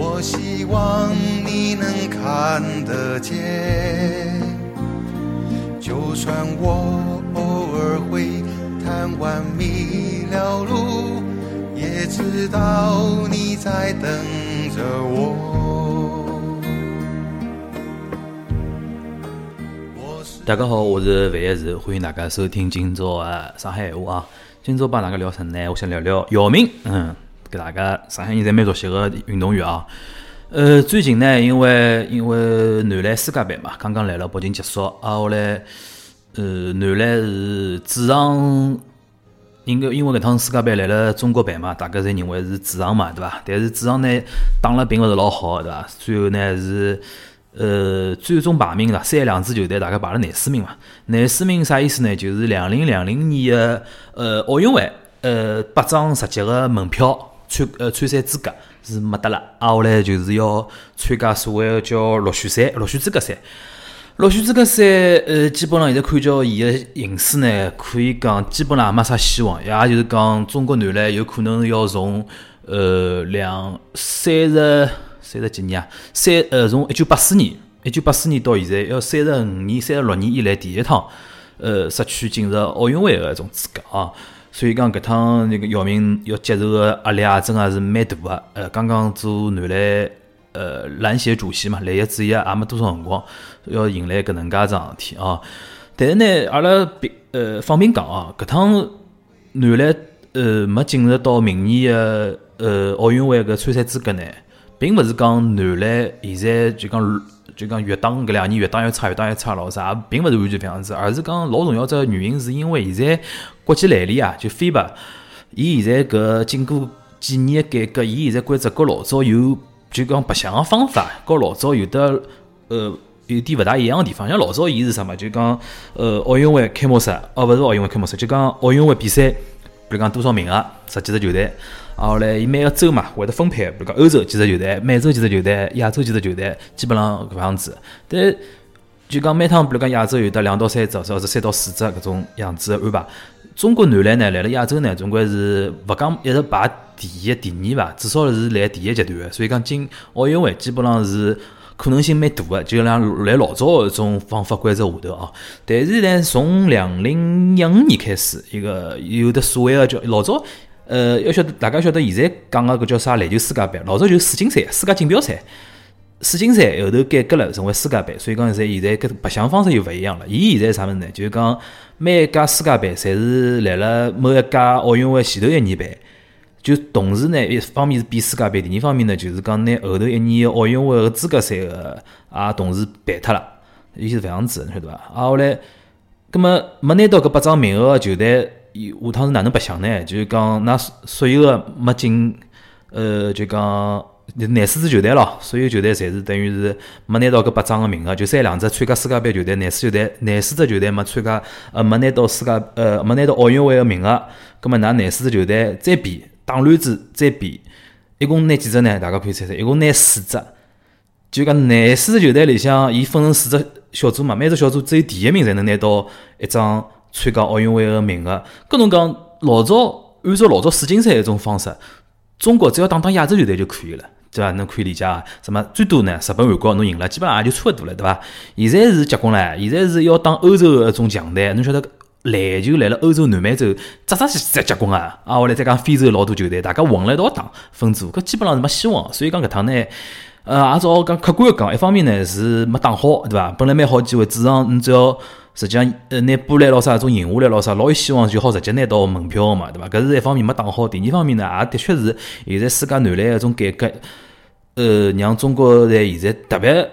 我希望你能看得见。就算我偶尔会贪玩迷了路，也知道你在等着我。大家好，我是范一石，欢迎大家收听今朝的上海闲话啊。今朝帮大家聊啥呢？我想聊聊姚明，嗯，给大家上海人侪蛮熟悉个运动员啊。呃，最近呢，因为因为男篮世界杯嘛，刚刚来了北京结束，啊，后来呃，男篮是主场，应该因为搿趟世界杯来了中国办嘛，大家侪认为是主场嘛，对伐？但是主场呢打了并勿是老好，对伐？最后呢是。呃，最终排名啦，三两支球队大概排了廿四名嘛。廿四名啥意思呢？就是两零两零年的呃奥运会，呃八张十级个门票参呃参赛资格是没得了。啊，后来就是要参加所谓个叫落选赛、落选资格赛。落选资格赛，呃，基本上现在看叫伊个形势呢，可以讲基本上也没啥希望，也就是讲中国男篮有可能要从呃两三十。三十几年啊，三呃，从一九八四年，一九八四年到现在，要三十五年、三十六年以来第一趟，呃，失去进入奥运会的一种资格啊。所以讲，搿趟那个姚明要接受的压力啊，真的是蛮大的。呃，刚刚做男篮呃篮协主席嘛，篮协主席也没多少辰光，要迎来搿能介桩事体啊。但是呢，阿拉别呃放平讲啊，搿趟男篮呃没进入到明年的呃奥运会个参赛资格呢。并勿是讲男篮现在就讲就讲越打搿两年越打越差越打越差咯啥，并勿是完全搿样子，而是讲老重要只原因是因为现在国际篮联啊，就 FIBA，伊现在搿经过几年的改革，伊现在规则跟老早有就讲白相个方法，跟老早有的呃有点勿大一样个地方。像老早伊是啥嘛？就讲呃奥运会开幕式，哦勿是奥运会开幕式，就讲奥运会比赛，比如讲多少名额，十几支球队。啊，后来伊每个州嘛会得分配，比如讲欧洲几只球队，美洲几只球队，亚洲几只球队，基本上搿样子。但就讲每趟，比如讲亚洲有得两到三只，或者三到四只搿种样子的安排。中国男篮呢，来了亚洲呢，总归是勿讲一直排第一、第二伐，至少是来第一阶段的。所以讲进奥运会基本上是可能性蛮大的，就像来老早搿种方法规则下头啊。但是呢，从两零一五年开始，一个有的所谓的叫老早。呃，要晓得，大家晓得，现在讲个搿叫啥篮球世界杯，老早就世锦赛、世界锦标赛。世锦赛后头改革了，成为世界杯，所以讲现在现在搿白相方式又勿一样了。伊现在啥物事呢？就是讲每一届世界杯侪是辣辣某一届奥运会前头一年办，就同时呢，一方面是比世界杯，第二方面呢，就是讲拿后头一年奥运会个资格赛个也同时办脱了，伊是搿样子，晓得伐？啊，后来，葛末没拿到搿八张名额个球队。伊下趟是哪能白相呢？就是讲，那所有个没进，呃，就讲廿四支球队咯，所有球队侪是等于是没拿到搿八张个名额，就三两只参加世界杯球队，廿四球队，廿四只球队没参加，呃，没拿到世界，呃，没拿到奥运会个名额，葛末㑚廿四支球队再比，打乱子再比，一共拿几只呢？大家可以猜猜，一共拿四只。就讲廿四支球队里向，伊分成四只小组嘛，每只小组只有第一名才能拿到一张。参加奥运会个名额，搿侬讲老早按照老早世锦赛一种方式，中国只要打打亚洲球队就可以了，对伐？侬可以理解啊？什么最多呢？日本、韩国侬赢了，基本上也就差勿多了，对伐？现在是结棍唻，现在是要打欧洲个一种强队，侬晓得篮球来了欧洲、南美洲，扎扎实实结棍啊！啊，后来再讲非洲老多球队，大家混了一道打分组，搿基本上是没希望。所以讲搿趟呢，呃，也只好讲客观讲，一方面呢是没打好，对伐？本来蛮好机会，主场你只要。实际上，呃，拿波兰咯啥种赢下来咯啥，老有希望就好直接拿到门票嘛，对伐？搿是一方面没打好，第二方面呢，也的确是现在世界男篮一种改革，呃，让中国队现在特别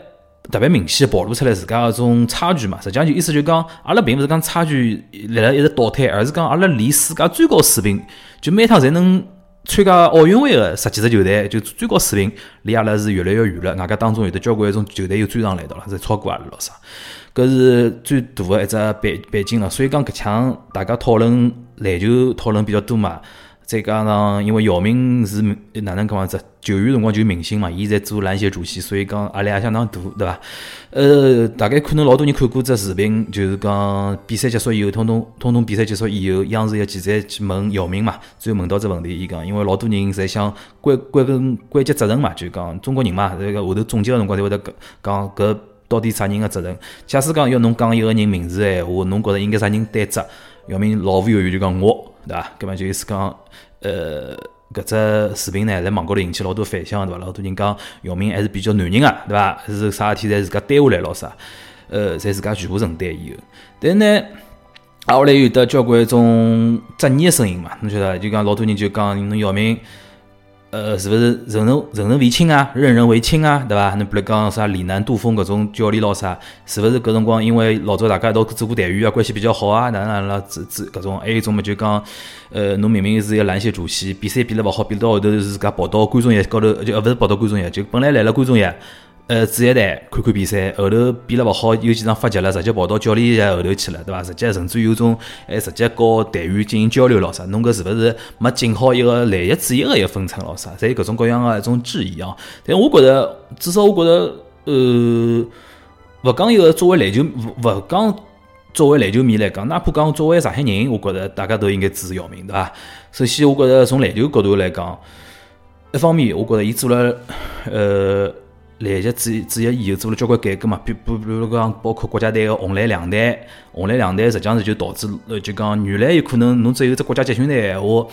特别明显暴露出来自家一种差距嘛。实际上就意思就讲，阿拉并勿是讲差距辣辣一直倒退，而是讲阿拉离世界最高水平，就每趟侪能参加奥运会个十几支球队，就最高水平离阿拉是越来越远了。外加当中有的交关一种球队又追上来到了，是超过阿拉了啥？搿是最大个一只背背景了。所以讲搿腔大家讨论篮球讨论比较多嘛。再加上，因为姚明是哪能讲法子？球员辰光就明星嘛，伊在做篮协主席，所以讲压力也相当大，对伐？呃，大概可能老多人看过只视频，就是讲比赛结束以后，通通通通比赛结束以后，央视个记者去问姚明嘛，最后问到只问题，伊讲，因为老多人在想归归根归结责任嘛，就讲中国人嘛，这个后头总结个辰光才会得讲搿到底啥人个责任？假使讲要侬讲一个人名字个闲话，侬觉着应该啥人担责？姚明毫无犹豫就讲我。对伐？搿么就意思讲，呃，搿只视频呢，在网高头引起老多反响，对伐？老多人讲姚明还是比较男人啊，对伐？是啥事体侪自家担下来咯啥？呃，侪自家全部承担以后。但是呢，后来有得交关一种质疑个声音嘛，侬晓得？就讲老多人就讲侬姚明。呃，是勿是任人人人为亲啊，任人唯亲啊，对伐？侬比如讲啥李楠、杜峰搿种教练咯啥，是勿是搿辰光因为老早大家一道做过队员啊，关系比较好啊？哪能哪能了？这这搿种，还有一种嘛，就讲，呃，侬明明是一个篮协主席，比赛比了勿好，比到后头是自家跑到观众席高头，就呃勿是跑到观众席，就本来来了观众席。呃，主席台看看比赛，后头比了勿好，有几场发急了，直接跑到教练席后头去了，对伐？直接甚至有种还直接和队员进行交流咯啥？侬搿是勿是没尽好一个篮协主席个一分寸咯啥？侪有各种各样个一种质疑啊！但我觉着，至少我觉着，呃，勿讲一个作为篮球，勿讲作为篮球迷来讲，哪怕讲作为上海人，我觉着大家都应该支持姚明，对伐？首先，我觉着从篮球角度来讲，一方面，我觉着伊做了，呃。篮协主主席以后做了交关改革嘛，比比比如讲，包括国家队个红蓝两队，红蓝两队实际上是就导致，呃，就讲原来有可能侬只有只国家集训队闲话。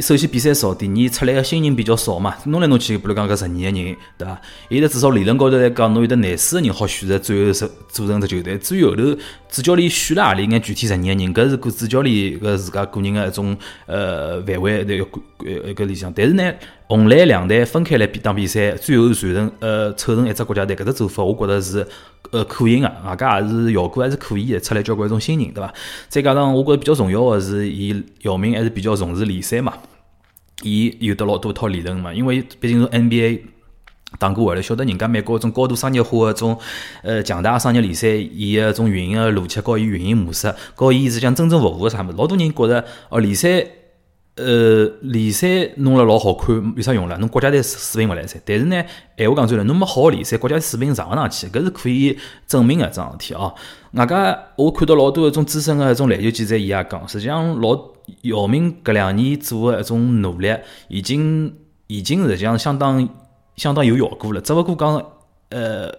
首先比赛少，第二出来个新人比较少嘛，弄来弄去，比如讲搿十二个人，对伐？现在至少理论高头来讲，侬有得廿四个人好选择最后是组成只球队。至于后头主教练选了何里眼具体十二个人，搿是个主教练搿自家个人个一种呃范围个呃搿里向。但是呢，红蓝两队分开来比打比赛，最后传承呃凑成一只国家队，搿只做法我觉着是呃可行个，外加也是效果还是可以的，出来交关一种新人，对伐？再加上我觉着比较重要个是，伊姚明还是比较重视联赛嘛。伊有得老多套理论嘛，因为毕竟是 NBA 打过回来，晓得人家美国种高度商业化个种呃强大商业联赛，伊个种运营个逻辑，高伊运营模式，高伊是讲真正服务个啥物事。老多人觉着哦，联赛呃联赛弄了老好看，有啥用了？侬国家队水平勿来噻。但是呢，闲话讲转来，侬没好联赛，国家队水平上勿上去，搿是可以证明个桩事体哦。外加我看到老多一种资深个一种篮球记者，伊也讲，实际上老。姚明搿两年做个一种努力，已经已经实际上相当相当有效果了。只勿过讲，呃，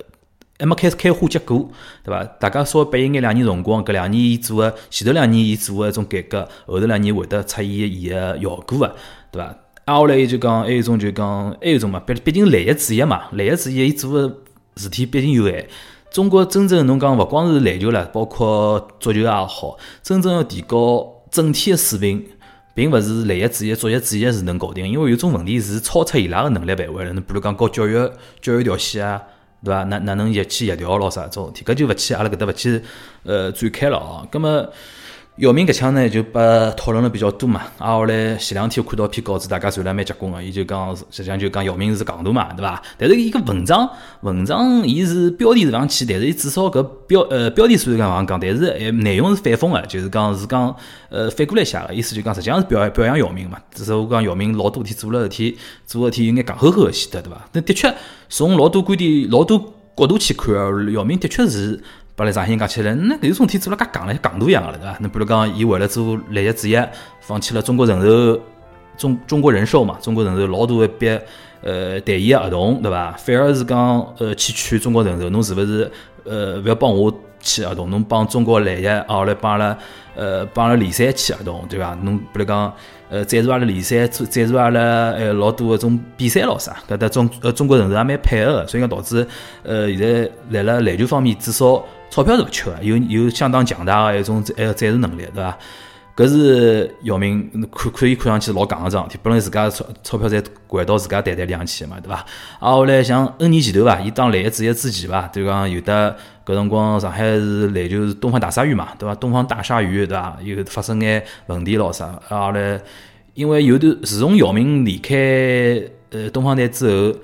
还没开始开花结果，对伐？大家稍微拨伊眼两年辰光，搿两年伊做个前头两年伊做个一种改革，后头两年会得出现伊个效果个，对伐？挨下来伊就讲，还有一种就讲，还有一种嘛，毕毕竟篮协主席嘛，篮协主席伊做个事体毕竟有限。中国真正侬讲勿光是篮球了，包括足球也好，真正要提高。整体的水平，并勿是篮协主席、足协主席是能搞定，因为有种问题是超出伊拉个能力范围了。侬比如讲搞教育、教育条线啊，对伐？哪哪能一起协调咯啥种事体，搿就勿去阿拉搿搭勿去呃展开了哦。葛末。姚明搿腔呢，就把讨论了比较多嘛。啊，后来前两天我看到篇稿子，大家传了蛮结棍个。伊就讲，实际上就讲姚明是戆大嘛，对伐？但是伊个文章，文章伊是标题是上去，但是伊至少搿标呃标题虽然讲讲，但是诶内容是反讽个，就是讲是讲呃反过来写个，意思就讲实际上是表表扬姚明嘛。至少我讲姚明老多事体做了事体，做事体有眼戆呵呵个显得，对伐？那的确从老多观点、老多角度去看，姚明的确是。把来上海人讲起来，那有种体做了介戆了，像戆大一样个了，对伐？那比如讲，伊为了做篮协主席，放弃了中国人寿、中中国人寿嘛，中国人寿老大一笔呃代言合同，对伐？反而是讲呃去劝中国人寿，侬是勿是呃勿要帮我签合同，侬帮中国篮协啊，来帮阿拉呃帮阿拉联赛签合同，对伐？侬比如讲呃赞助阿拉联赛，赞助阿拉呃老多搿种比赛咯啥，搿搭中呃中国人寿也蛮配合个，所以讲导致呃现在辣辣篮球方面至少。钞票是勿缺个，有有相当强大个一种呃展示能力，对伐？搿是姚明看可以看上去老戆个桩事体，本来自家钞钞票侪掼到自家袋袋里向去嘛，对伐？啊，后来像 N 年前头伐，伊当篮协主席之前伐，就讲有的搿辰光上海是篮球是东方大鲨鱼嘛，对伐？东方大鲨鱼对伐？有发生眼问题咯啥，啊后来因为有段自从姚明离开呃东方台之后，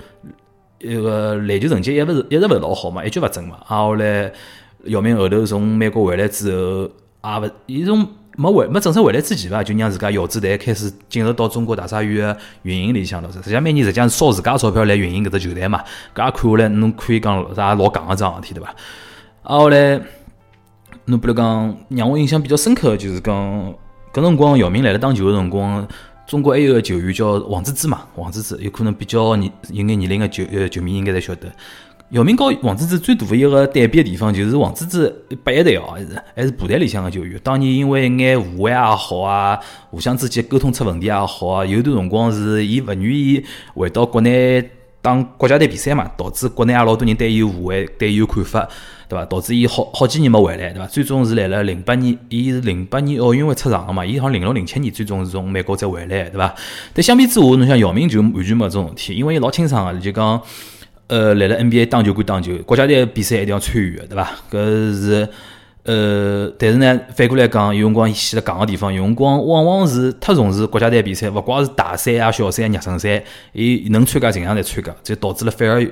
一个篮球成绩一勿是一直勿是老好嘛，一蹶勿振嘛。啊，后来姚明后头从美国回来之后，也勿伊从没回没正式回来之前伐，就让自家姚子队开始进入到中国大鲨鱼个运营里向了。实际上每年实际上是烧自家钞票来运营搿只球队嘛。搿也看下来，侬可以讲啥老戆个桩事体对伐？啊，后来侬比如讲让我印象比较深刻个就是讲。搿辰光姚明来了打球个辰光，中国还有个球员叫王治郅嘛，王治郅有可能比较年有眼年龄个球呃球迷应该侪晓得。姚明和王治郅最大个一个对比个地方，就是王治郅八一队哦，还是还是部队里向个球员。当年因为眼误会也好啊，互相之间沟通出问题也好啊，有段辰光是伊勿愿意回到国内打国家队比赛嘛，导致国内也老多人对伊有误会，对伊有看法。对伐？导致伊好好几年没回来，对伐？最终是来了零八年，伊是零八年奥运会出场个嘛？伊好像零六零七年最终是从美国再回来，对伐？但相比之下，侬像姚明就完全没搿种事体，因为伊老清爽个，就讲，呃，来了 NBA 打球归打球，国家队比赛一定要参与的，对伐？搿是，呃，但是呢，反过来讲，有辰光伊显得戆个地方，有辰光往往是太重视国家队比赛，勿光是大赛啊、小赛、啊、热身赛，伊能参加尽量来参加，就导致了反而。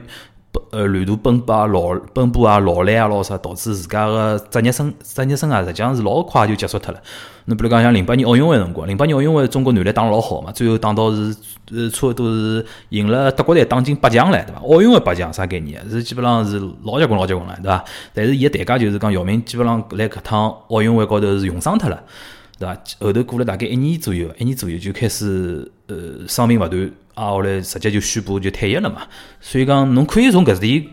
呃，旅途奔波啊，劳奔波啊，劳累啊，老啥，导致自家个职业生职业生涯实际上是老快就结束脱了。侬比如讲像零八年奥运会辰光，零八年奥运会中国男篮打了老好嘛，最后打到是呃差不多是赢了德国队，打进八强唻，对伐？奥运会八强啥概念？是基本上是老结棍老结棍了，对伐？但是伊个代价就是讲姚明基本上来搿趟奥运会高头是用伤脱了，对伐？后头过了大概一年左右，一年左右就开始呃伤病勿断。啊，后来直接就宣布就退役了嘛，所以讲侬可以从搿点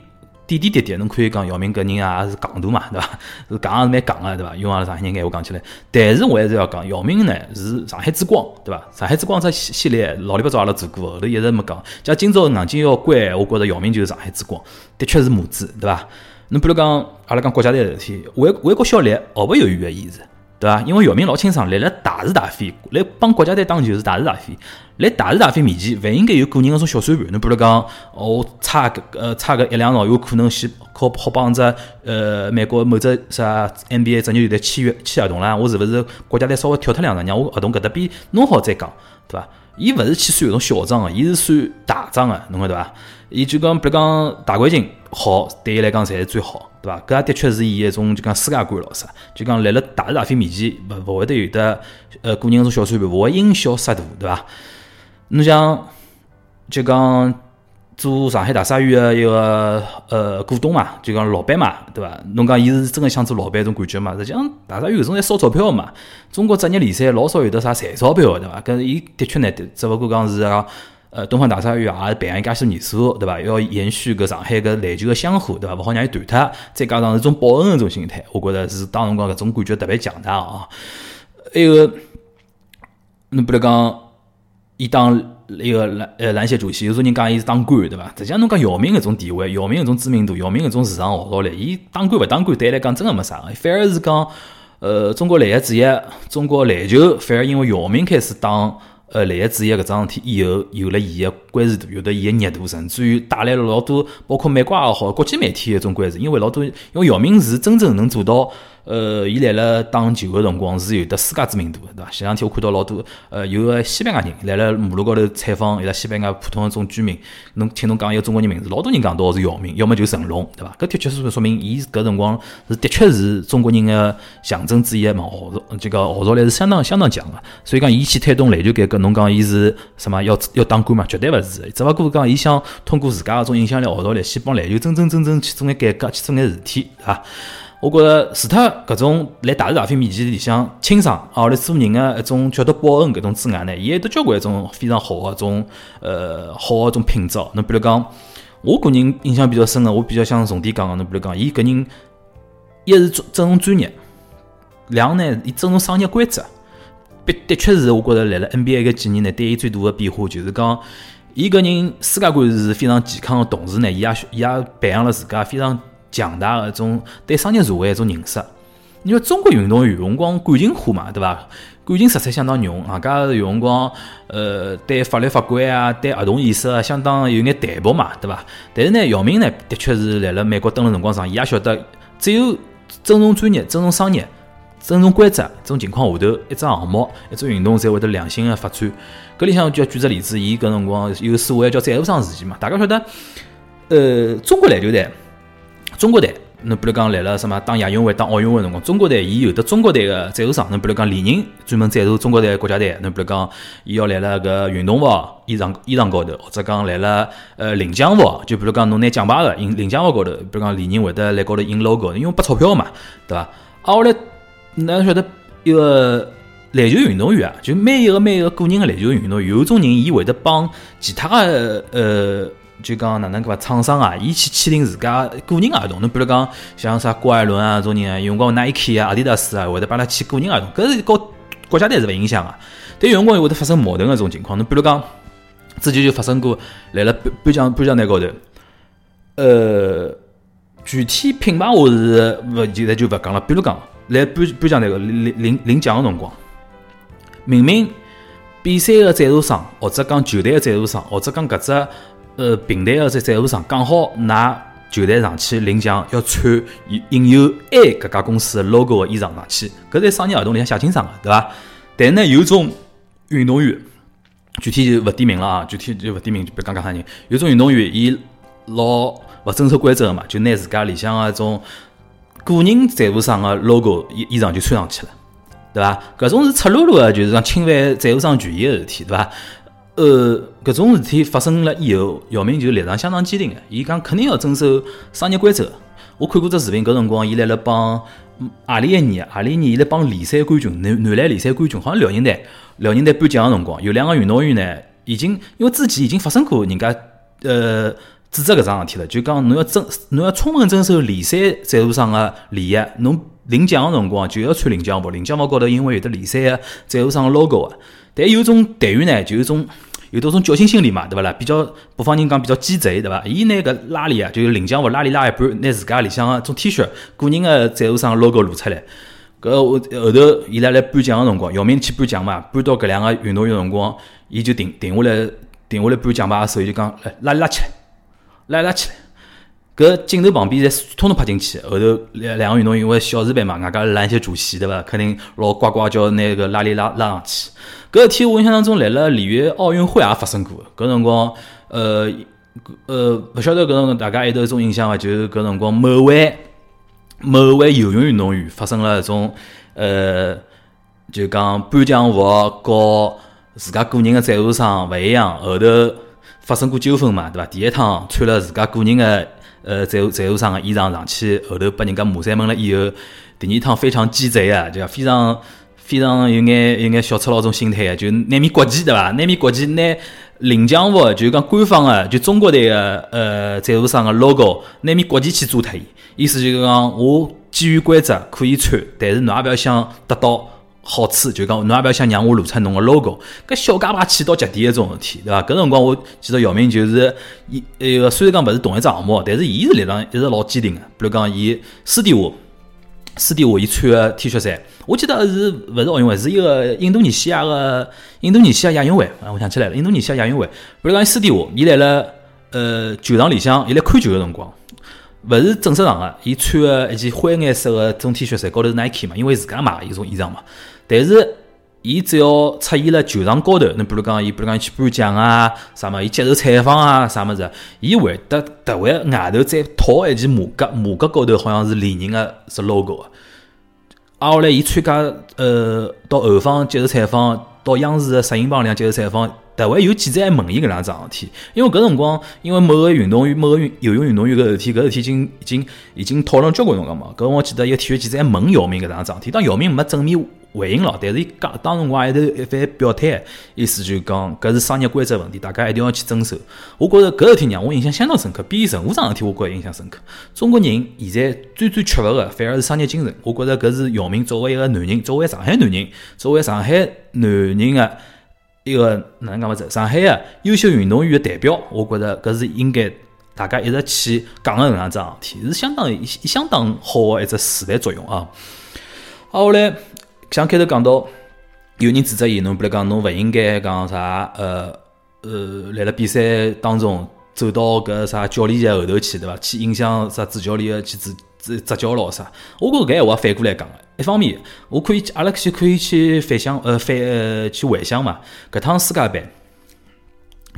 点点滴滴，侬可以讲姚明搿人也是戆大嘛，对伐？是讲是蛮戆个，对伐？用阿拉上海人闲话讲起来，但是我还是要讲，姚明呢是上海之光，对伐？上海之光这系列老里八早阿拉做过，后头一直没讲。像今朝硬劲要关，我觉着姚明就是上海之光，的确是母子，对伐？侬比如讲阿拉讲国家队事体，为为国效力毫不犹豫个意思。对伐？因为姚明老清爽，来了大是大非，来帮国家队打球是大是大非。来大是大非面前，勿应该有个人个种小算盘。侬比如讲，我差个呃差个一两兆，有可能去靠好帮只呃美国某只啥 NBA 职业球队签约签合同啦。我是勿是国家队稍微跳脱两场，让我合同搿搭边弄好再讲，对伐？伊勿是去算搿种小账个，伊是算大账个，侬晓得伐？伊就讲，比如讲大环境好，对伊来讲才是最好，对伐？搿也的确是伊一种就讲世界观咯啥，就讲来了大是大非面前，勿勿会得有的呃个人种小算盘，勿会因小失大，对伐？侬像就讲做上海大鲨鱼个一个呃股东嘛，就讲老板嘛，对伐？侬讲伊是真个想做老板种感觉嘛？实际上大鲨鱼搿种在烧钞票嘛，中国职业联赛老少有得啥赚钞票，对伐？搿伊的确呢，只勿过讲是讲。呃，东方大鲨鱼也培养介许年数，对伐？要延续搿上海搿篮球个香火，对伐？勿好让伊断脱。再加上是种报恩个种心态，我觉着是当辰光搿种感觉特别强大啊。还有，侬比如讲，伊当一个篮呃篮协主席，有种人讲伊是当官，对伐？实际上侬讲姚明搿种地位，姚明搿种知名度，姚明搿种市场号召力，伊当官勿当官，对伊来讲真个没啥，反而是讲，呃，中国篮协主席，中国篮球反而因为姚明开始当。呃，篮协主席搿桩事体以后，有了伊个关注度，有了伊个热度，甚至于带来了老多，包括美国也好，国际媒体一种关注，因为老多，因为姚明是真正能做到。呃，伊来了打球个辰光是有得世界知名度，对伐？前两天我看到老多，呃，有个西班牙人来了马路高头采访，伊拉西班牙普通个种居民，侬听侬讲一个中国人名字，老多人讲到是姚明，要么就成龙，对伐？搿的确是说明伊搿辰光是的确是中国人个象征之一嘛，号召这个号召力是相当相当强个。所以讲伊去推动篮球改革，侬讲伊是什么要要当官嘛？绝对勿是，只勿过讲伊想通过自家搿种影响力号召力，去帮篮球真真正正去做眼改革，去做眼事体，对伐？我觉着除脱搿种来大是大非面前里向清爽，后来做人个一种觉得报恩搿种之外呢，伊还有得交关一种非常好个种呃好个种品质。侬比如讲，我个人印象比较深个，我比较想重点讲个，侬比如讲，伊搿人一是尊重专业，两呢伊尊重商业规则。的的确是，我觉着来了 NBA 搿几年呢，对伊最大个变化就是讲，伊搿人世界观是非常健康的同时呢，伊也伊也培养了自家非常。强大的一种对商业社会一种认识，因为中国运动员有辰光感情化嘛，对伐？感情色彩相当浓，啊，加有辰光呃对法律法规啊，对合同意识啊，相当有眼淡薄嘛，对伐？但是呢，姚明呢，的确是来了美国蹲了辰光长，伊也晓得只有尊重专业、尊重商业，尊重规则，这种情况下头，一只项目、一只运动才会得良性的发展。搿里向就要举只例子，伊搿辰光有所谓叫赞助商事件嘛，大家晓得，呃，中国篮球队，中国队。侬比如讲来了什么打亚运会、打奥运会辰光，中国队伊有的中国队个赞助商。侬比如讲李宁专门赞助中国队国家队。侬比如讲伊要来了搿运动服衣裳衣裳高头，或者讲来了呃领奖服，就比如讲侬拿奖牌个印领奖服高头，比如讲李宁会得来高头印 logo，因为拨钞票嘛，对伐？啊，后来哪晓得一个篮球运动员啊，就每一个每一个个人个篮球运动员，有种人伊会得帮其他个呃。就讲哪能个厂商啊，伊去签订自家个人合同。侬比如讲像啥郭艾伦啊，种人啊，用光 Nike 啊、阿迪达斯啊，会得帮他签个人合同。搿是告国家队是勿影响个，但有辰光又会得发生矛盾个种情况。侬比如讲，之前就发生过，来了颁颁奖颁奖台高头，呃，具体品牌我是勿现在就勿讲了。比如讲，来颁颁奖台个领领领奖个辰光，明明比赛个赞助商，或者讲球队个赞助商，或者讲搿只。呃，平台个在赞助商刚好拿球队上去领奖，要穿印有 A 搿家公司 logo 个衣裳上去，搿在商业合同里向写清爽个，对伐？但是呢，有种运动员，具体就勿点名了啊，具体就勿点名，就别讲讲啥人。有种运动员，伊老勿遵守规则个嘛，就拿自家里向个种个人赞助商个 logo 衣衣裳就穿上去了，对伐？搿种是赤裸裸个，就是讲侵犯赞助商权益个事体，对伐？呃，搿种事体发生了以后，姚明就立场相当坚定的，伊讲肯定要遵守商业规则。我看过只视频，搿辰光伊来了帮阿里一年，阿里一年伊来帮联赛冠军南南篮联赛冠军，好像辽宁队，辽宁队颁奖个辰光，有两个运动员呢，已经因为之前已经发生过人家呃指责搿桩事体了，就讲侬要遵侬要充分遵守联赛赞助商个利益，侬领奖个辰光就要穿领奖服，领奖服高头因为有的联赛赞助商个 logo 啊。但有种队员呢，就有种有多种侥幸心理嘛，对勿啦？比较北方人讲比较鸡贼，对伐？伊拿个拉链啊，就是领奖服拉链拉一半，拿自家里向个种 T 恤个人个赞助商 logo 露出来。搿后头伊拉来颁奖个辰光，姚明去颁奖嘛，颁到搿两个运动员辰光，伊就停停下来，停下来颁奖牌个时候就讲，来拉拉起来，拉拉起来。搿镜头旁边侪通通拍进去，后头两两个运动员因为小时班嘛，外加揽一些主席对伐？肯定老呱呱叫拿个拉链拉拉上去。搿事体我印象当中，来了里约奥运会也发生过。搿辰光，呃，呃，勿晓得搿辰光大家还有得一种印象伐？就是搿辰光某位某位游泳运动员发生了一种，呃，就讲颁奖服和自家个人的赞助商勿一样，后头发生过纠纷嘛，对伐？第一趟穿了自家个人的呃赞赞助商的衣裳上去，后头被人家骂三门了以后，第二趟非常鸡贼啊，就非常。非常有眼有眼小赤佬种心态个，就拿面国旗对伐？拿面国旗拿领奖服，就讲官方个，就中国队个呃赞助商个 logo，拿面国旗去做脱伊。意思就是讲，我基于规则可以穿，但是侬也勿要想得到好处，就讲侬也勿要想让我露出侬个 logo。搿小家派气到极点一种事体，对伐？搿辰光我记得姚明就是伊那个虽然讲勿是同一只项目，但是伊是立场一直老坚定个。比如讲伊私底下。私底下伊穿个 T 恤衫，我记得是勿是奥运会，是一个印度尼西亚个印度尼西亚亚运会啊！我想起来了，印度尼西亚亚运会。比如讲伊，私底下伊来了呃球场里向，伊来看球个辰光，勿是正式场个，伊穿个一件灰颜色个种 T 恤衫，高头是 Nike 嘛，因为自家买一种衣裳嘛。但是伊只要出现了球场高头，侬比如讲，伊比如讲去颁奖啊，啥么，伊接受采访啊，啥么子，伊会得特会外头再套一件马甲，马甲高头好像是李宁个是 logo 个。啊，后来伊参加呃到后方接受采访，到央视个摄影棚里向接受采访，特会有记者还问伊搿两桩事体，因为搿辰光，因为某个运动员，某个运游泳运动员搿事体，搿事体已经已经已经讨论交关辰光嘛。搿我记得一个体育记者还问姚明搿桩事体，当姚明没正面。回应了，但是伊讲当时我还头一番表态，意思就讲搿是商业规则问题，大家一定要去遵守。我觉着搿事体让我印象相当深刻，比任何桩事体我觉着印象深刻。中国人现在最最缺乏个反而是商业精神，我觉着搿是姚明作为一个男人，作为上海男人，作为上海男人个一个哪能讲法子？上海个优秀运动员的代表，我觉着搿是应该大家一直去讲个搿样桩事体，是相当相当好个一只示范作用啊。后来。像开头讲到，有人指责伊，侬比如讲，侬勿应该讲啥，呃呃，来了比赛当中走到搿啥教练席后头去，对伐？去影响啥主教练个去指执执教咯啥。我觉搿闲话反过来讲个，一方面我可以阿拉去可以去反想呃反呃去回想嘛，搿趟世界杯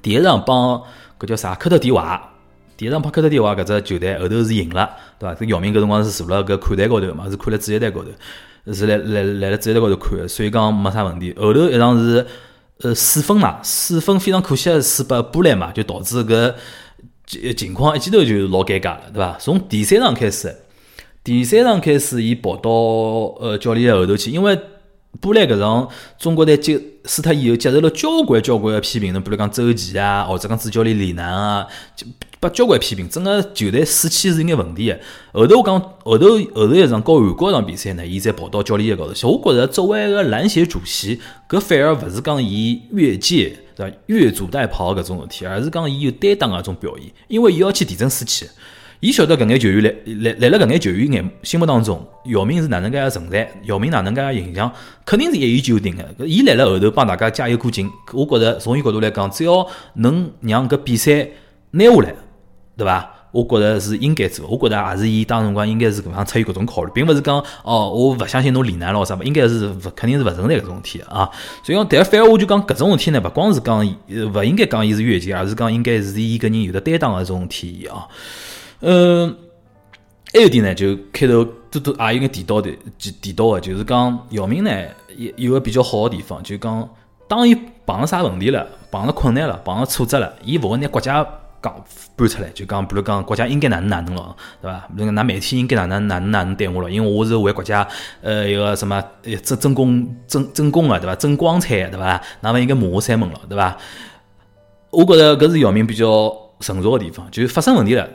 第一场帮搿叫啥科特迪瓦。第一场帮科特迪瓦搿只球队后头是赢了，对伐？搿姚明搿辰光是坐辣搿看台高头嘛，是看辣主席台高头，是来来来辣主席台高头看，所以讲没啥问题。后头一场是呃四分嘛，四分非常可惜个输拨波兰嘛，就导致搿情况一记头就老尴尬了，对伐？从第三场开始，第三场开始伊跑到呃教练后头去，因为。波兰搿场中国队接输脱以后，接受了交关交关个批评，侬比如讲周琦啊，或者讲主教练李楠啊，把交关批评，整个球队士气是有眼问题个。后头我讲后头后头一场跟韩国场比赛呢，伊才跑到教练席高头去。我觉着作为一个篮协主席，搿反而勿是讲伊越界对伐，越俎代庖搿种事体，而是讲伊有担当个种表现，因为伊要去提振士气。伊晓得搿眼球员来来来了搿眼球员眼心目当中，姚明是哪能介个存在，姚明哪能介个形象，肯定是一言九鼎个。伊来了后头帮大家加油鼓劲，我觉着从伊角度来讲，只要能让搿比赛拿下来，对伐？我觉着是应该做。我觉着也是伊当辰光应该是搿样出于搿种考虑，并勿是讲哦，我勿相信侬李楠咯啥物，应该是勿肯定是勿存在搿种事体啊。所以讲，但反而我就讲搿种事体呢，勿光是讲勿应该讲伊是越界，而是讲应该是伊搿人有的担当个种体现啊。嗯，还有点呢，就开头都都也有眼提到的，提提到的，就是讲姚明呢，有有个比较好的地方，就讲当伊碰着啥问题了，碰着困难了，碰着挫折了，伊勿会拿国家讲搬出来，就讲比如讲国家应该哪能哪能咯，对伐？比如讲，㑚媒体应该哪能哪能哪能对我咯，因为我是为国家呃一个什么争争功争争功啊，对伐？争光彩，对伐？那么应该骂我三门了，对伐？我觉着搿是姚明比较。成熟个地方，就是发生问题了，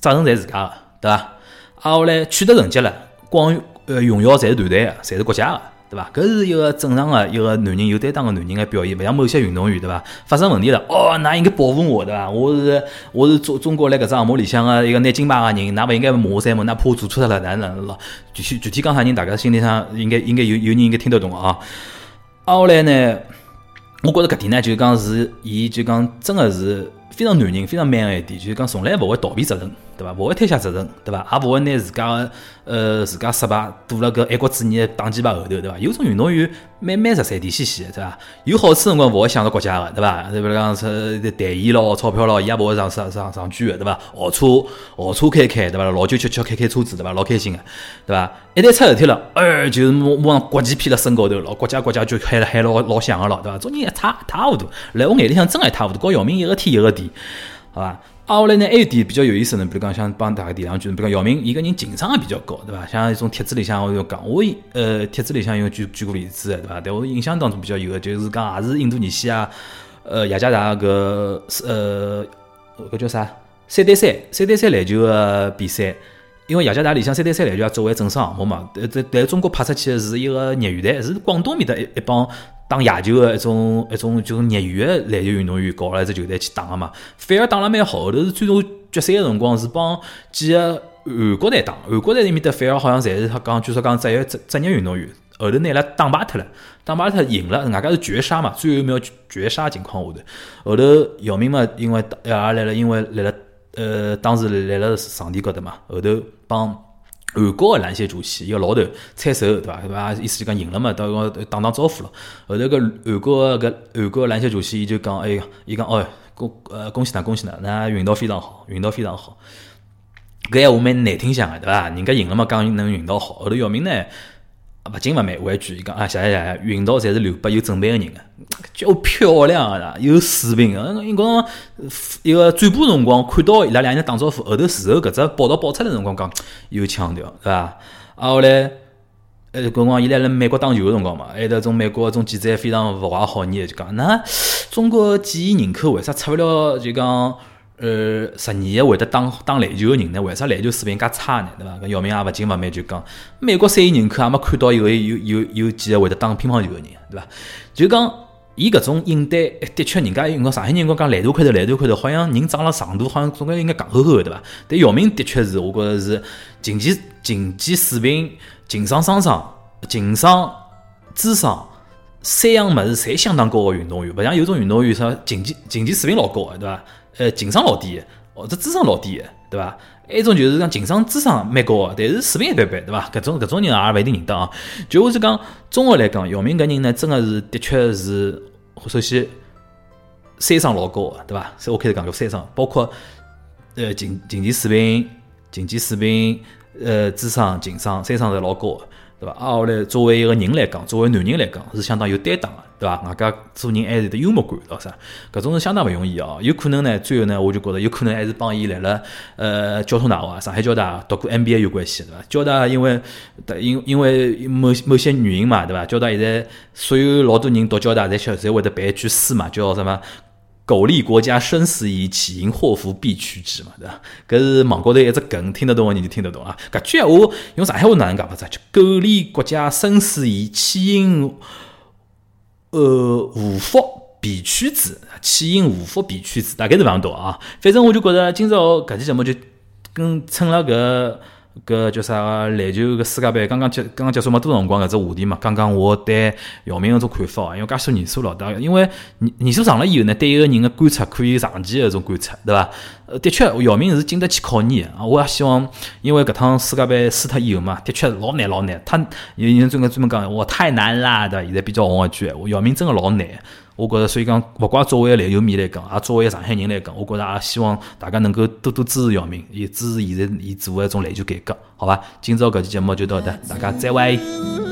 责任侪自家个，对伐？啊，后来取得成绩了，光呃荣耀侪是团队个，侪是国家个，对伐？搿是一个正常个一个男人有担当个男人个表现，勿像某些运动员，对伐？发生问题了，哦，㑚应该保护我，对伐？我是我是中中国辣搿只项目里向个一个拿金牌个人，㑚勿应该骂我三骂，哪怕我做错了，哪能了？具体具体讲啥人，大家心里上应该应该有有人应该听得懂啊。啊，后来呢，我觉着搿点呢，就讲是伊就讲真个是。非常男人，非常 man 个一点，就是讲从来勿会逃避责任，对伐？勿会推卸责任，对伐？也勿会拿自家呃自家失败堵辣搿爱国主义个挡箭牌后头，对伐？有种运动员蛮蛮实在、甜兮兮个，对伐？有好处辰光勿会想着国家个，对伐？比如讲是代言咯、钞票咯，伊也勿会上上上上居个，对伐？豪车豪车开开，对伐？老酒吃吃开开车子，对伐？老开心个，对伐？一旦出事体了，呃，就是马马上国旗披辣身高头了，国家国家就喊了喊老老响个咯，对伐？种人一塌一塌糊涂，来我眼里向真一塌糊涂，和姚明一个天一个地。好吧，啊，后来呢，还有点比较有意思呢，比如讲，想帮大家提两句，比如讲，姚明，伊个人情商也比较高，对伐？像一种帖子里向，我要讲，我呃，帖子里向有举举过例子，对伐？但我印象当中比较有个，就是讲，也是印度尼西亚，呃，雅加达个呃，搿叫啥？三对三，三对三篮球个比赛，因为雅加达里向三对三篮球也作为正式项目嘛，但在在中国派出去的是一个业余队，是广东面的一一帮。打野球的一种一种就是业余的篮球运动员搞了一支球队去打个嘛，反而打了蛮好。后头是最终决赛的辰光是帮几个韩国队打，韩国队里面的反而好像侪是他讲，据说讲职业职职业运动员。后头拿了打败脱了，打败脱赢了，外加是绝杀嘛，最后一秒绝杀情况下头。后头姚明嘛，因为也来了，因为来了呃，当时来了场地高头嘛，后头帮。韩国的篮协主席一个老头蔡守，对伐？对伐？意思就讲赢了嘛，到个打打招呼了。后头个韩国个韩国篮协主席伊就讲，哎呀，伊讲哦，恭呃恭喜㑚，恭喜㑚，那运道非常好，运道非常好。搿闲话蛮难听相个，对伐？人家赢了嘛，讲能运道好。后头姚明呢？勿紧勿慢，回一句，伊讲啊，谢谢谢谢，运道侪是留拨有准备个人个，叫漂亮个，有水平个。因讲一个转播辰光看到伊拉两人打招呼，后头事后搿只报道爆出来辰光讲有腔调，对伐？啊后来，呃，搿辰光伊来辣美国打球个辰光嘛，还得种美国种记者非常勿怀好意，就讲那中国几亿人口为啥出勿了就讲？呃，十二个会得打打篮球个人呢？为啥篮球水平介差呢？对伐？搿姚明也勿紧勿慢就讲，美国三亿人口，也没看到有有有有几个会得打乒乓球个人，对伐？就讲伊搿种应对，的确人家因为上海人讲讲烂大块头烂大块头，好像人长了长度，好像总归应该戆厚厚个，对伐？但姚明的确是，我觉着是竞技竞技水平、情商、双商、情商、智商三样物事侪相当高个运动员，勿像有种运动员啥竞技竞技水平老高个，对伐？呃，情商老低，或者智商老低，对伐？还一种就是讲情商智商蛮高个，但是水平一般般，对伐？搿种搿种人也勿一定认得啊。就我是讲综合来讲，姚明搿人呢，真个是的确是首先三商老高个，对伐？所以我开始讲搿三商，包括呃竞竞技水平、竞技水平、呃智商、情商三商侪老高个。对伐？啊，后来作为一个人来讲，作为男人来讲，是相当有担当个，对伐？外加做人还是得幽默感，对伐？搿种是相当勿容易哦。有可能呢，最后呢，我就觉着有可能还是帮伊来了呃交通大学、上海交大读过 MBA 有关系，对伐？交大因为因因为某某些原因嘛，对伐？交大现在所有老多人读交大，侪晓侪会得背一句诗嘛，叫什么？苟利国家生死以，岂因祸福避趋之嘛，对伐？搿是网高头一只梗，听得懂的人就听得懂啊。搿句闲话用上海话哪能讲法子？就苟利国家生死以，岂因呃祸福避趋之？岂因祸福避趋之？大概是搿样读啊。反正我就觉着今朝搿期节目就跟趁了搿。搿叫啥个篮球搿世界杯刚刚结刚刚结束没，多辰光搿只话题嘛，讲讲我对姚明搿种看法哦，因为介许多年数了，对伐？因为年年数长了以后呢，对一个人的观察可以长期的搿种观察，对伐？呃，的确，姚明是经得起考验啊。我也希望，因为搿趟世界杯输脱以后嘛，的确老难老难。他有人专门专门讲，哇，太难啦，对伐？现在比较红一句，姚明真的老难。我觉着，所以讲，勿怪作为篮球迷来讲，也作为上海人来讲，我觉着也希望大家能够多多支持姚明，也支持现在伊做的一种篮球改革，好伐？今朝搿期节目就到这，大家再会。